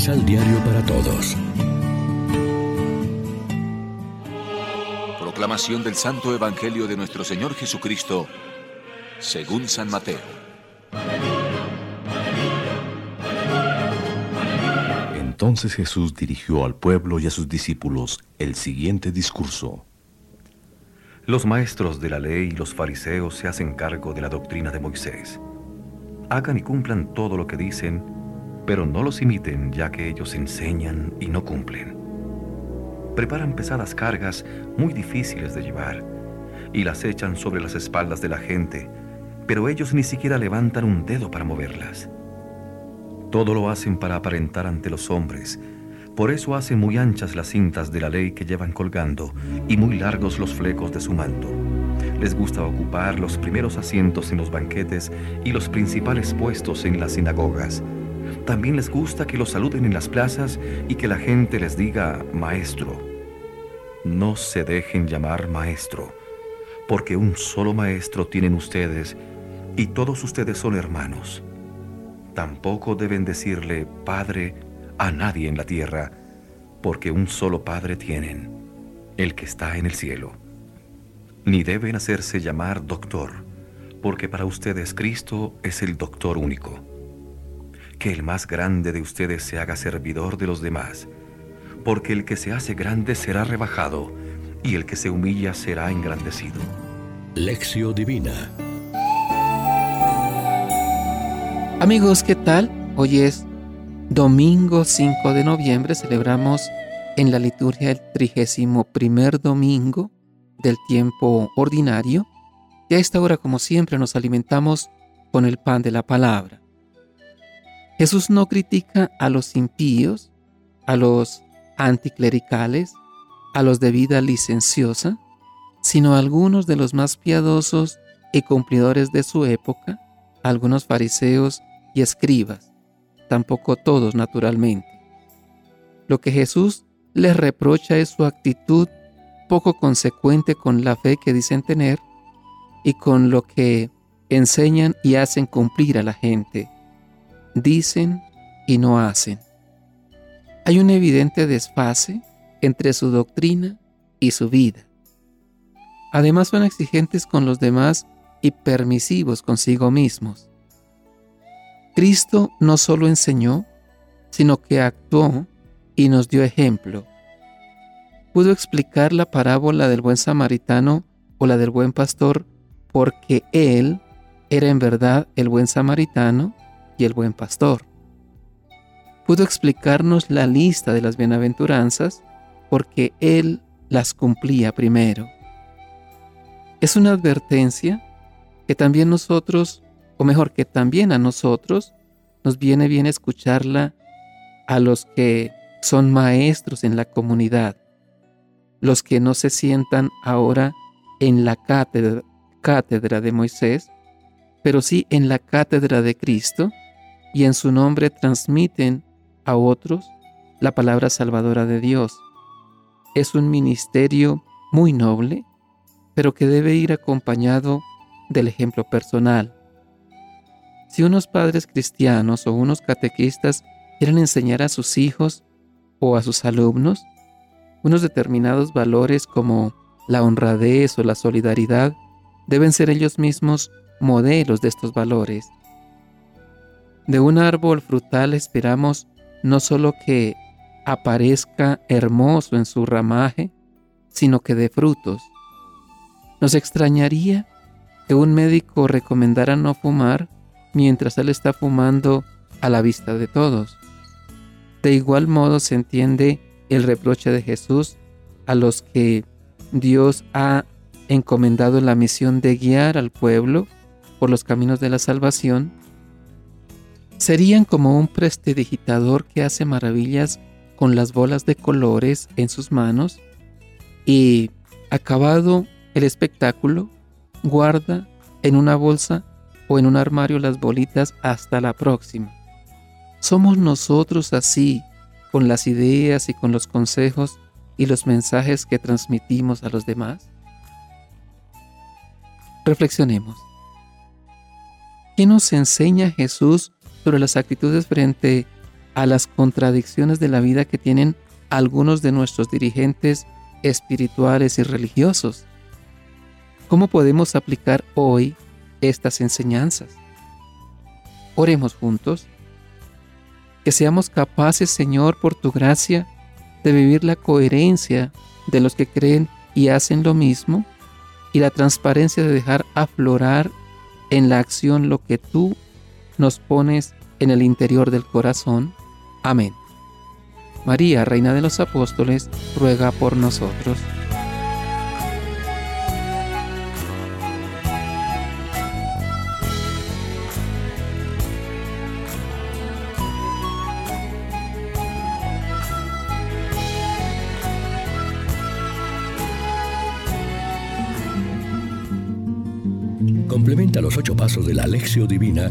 Misal Diario para Todos. Proclamación del Santo Evangelio de nuestro Señor Jesucristo, según San Mateo. Entonces Jesús dirigió al pueblo y a sus discípulos el siguiente discurso. Los maestros de la ley y los fariseos se hacen cargo de la doctrina de Moisés. Hagan y cumplan todo lo que dicen, pero no los imiten ya que ellos enseñan y no cumplen. Preparan pesadas cargas muy difíciles de llevar y las echan sobre las espaldas de la gente, pero ellos ni siquiera levantan un dedo para moverlas. Todo lo hacen para aparentar ante los hombres, por eso hacen muy anchas las cintas de la ley que llevan colgando y muy largos los flecos de su manto. Les gusta ocupar los primeros asientos en los banquetes y los principales puestos en las sinagogas. También les gusta que los saluden en las plazas y que la gente les diga maestro. No se dejen llamar maestro, porque un solo maestro tienen ustedes y todos ustedes son hermanos. Tampoco deben decirle Padre a nadie en la tierra, porque un solo Padre tienen, el que está en el cielo. Ni deben hacerse llamar doctor, porque para ustedes Cristo es el doctor único. Que el más grande de ustedes se haga servidor de los demás, porque el que se hace grande será rebajado, y el que se humilla será engrandecido. Lección Divina Amigos, ¿qué tal? Hoy es domingo 5 de noviembre, celebramos en la liturgia el trigésimo primer domingo del tiempo ordinario y a esta hora, como siempre, nos alimentamos con el pan de la palabra. Jesús no critica a los impíos, a los anticlericales, a los de vida licenciosa, sino a algunos de los más piadosos y cumplidores de su época, algunos fariseos y escribas, tampoco todos naturalmente. Lo que Jesús les reprocha es su actitud poco consecuente con la fe que dicen tener y con lo que enseñan y hacen cumplir a la gente. Dicen y no hacen. Hay un evidente desfase entre su doctrina y su vida. Además son exigentes con los demás y permisivos consigo mismos. Cristo no solo enseñó, sino que actuó y nos dio ejemplo. Pudo explicar la parábola del buen samaritano o la del buen pastor porque Él era en verdad el buen samaritano y el buen pastor. Pudo explicarnos la lista de las bienaventuranzas porque Él las cumplía primero. Es una advertencia que también nosotros, o mejor que también a nosotros, nos viene bien escucharla a los que son maestros en la comunidad, los que no se sientan ahora en la cátedra, cátedra de Moisés, pero sí en la cátedra de Cristo, y en su nombre transmiten a otros la palabra salvadora de Dios es un ministerio muy noble, pero que debe ir acompañado del ejemplo personal. Si unos padres cristianos o unos catequistas quieren enseñar a sus hijos o a sus alumnos unos determinados valores como la honradez o la solidaridad, deben ser ellos mismos modelos de estos valores. De un árbol frutal esperamos no solo que aparezca hermoso en su ramaje, sino que dé frutos. Nos extrañaría que un médico recomendara no fumar mientras él está fumando a la vista de todos. De igual modo se entiende el reproche de Jesús a los que Dios ha encomendado la misión de guiar al pueblo por los caminos de la salvación, serían como un prestidigitador que hace maravillas con las bolas de colores en sus manos y, acabado el espectáculo, guarda en una bolsa o en un armario las bolitas hasta la próxima. ¿Somos nosotros así con las ideas y con los consejos y los mensajes que transmitimos a los demás? Reflexionemos. ¿Qué nos enseña Jesús sobre las actitudes frente a las contradicciones de la vida que tienen algunos de nuestros dirigentes espirituales y religiosos. ¿Cómo podemos aplicar hoy estas enseñanzas? Oremos juntos. Que seamos capaces, Señor, por tu gracia, de vivir la coherencia de los que creen y hacen lo mismo y la transparencia de dejar aflorar en la acción lo que tú nos pones en el interior del corazón. Amén. María, Reina de los Apóstoles, ruega por nosotros. Complementa los ocho pasos de la Alexio Divina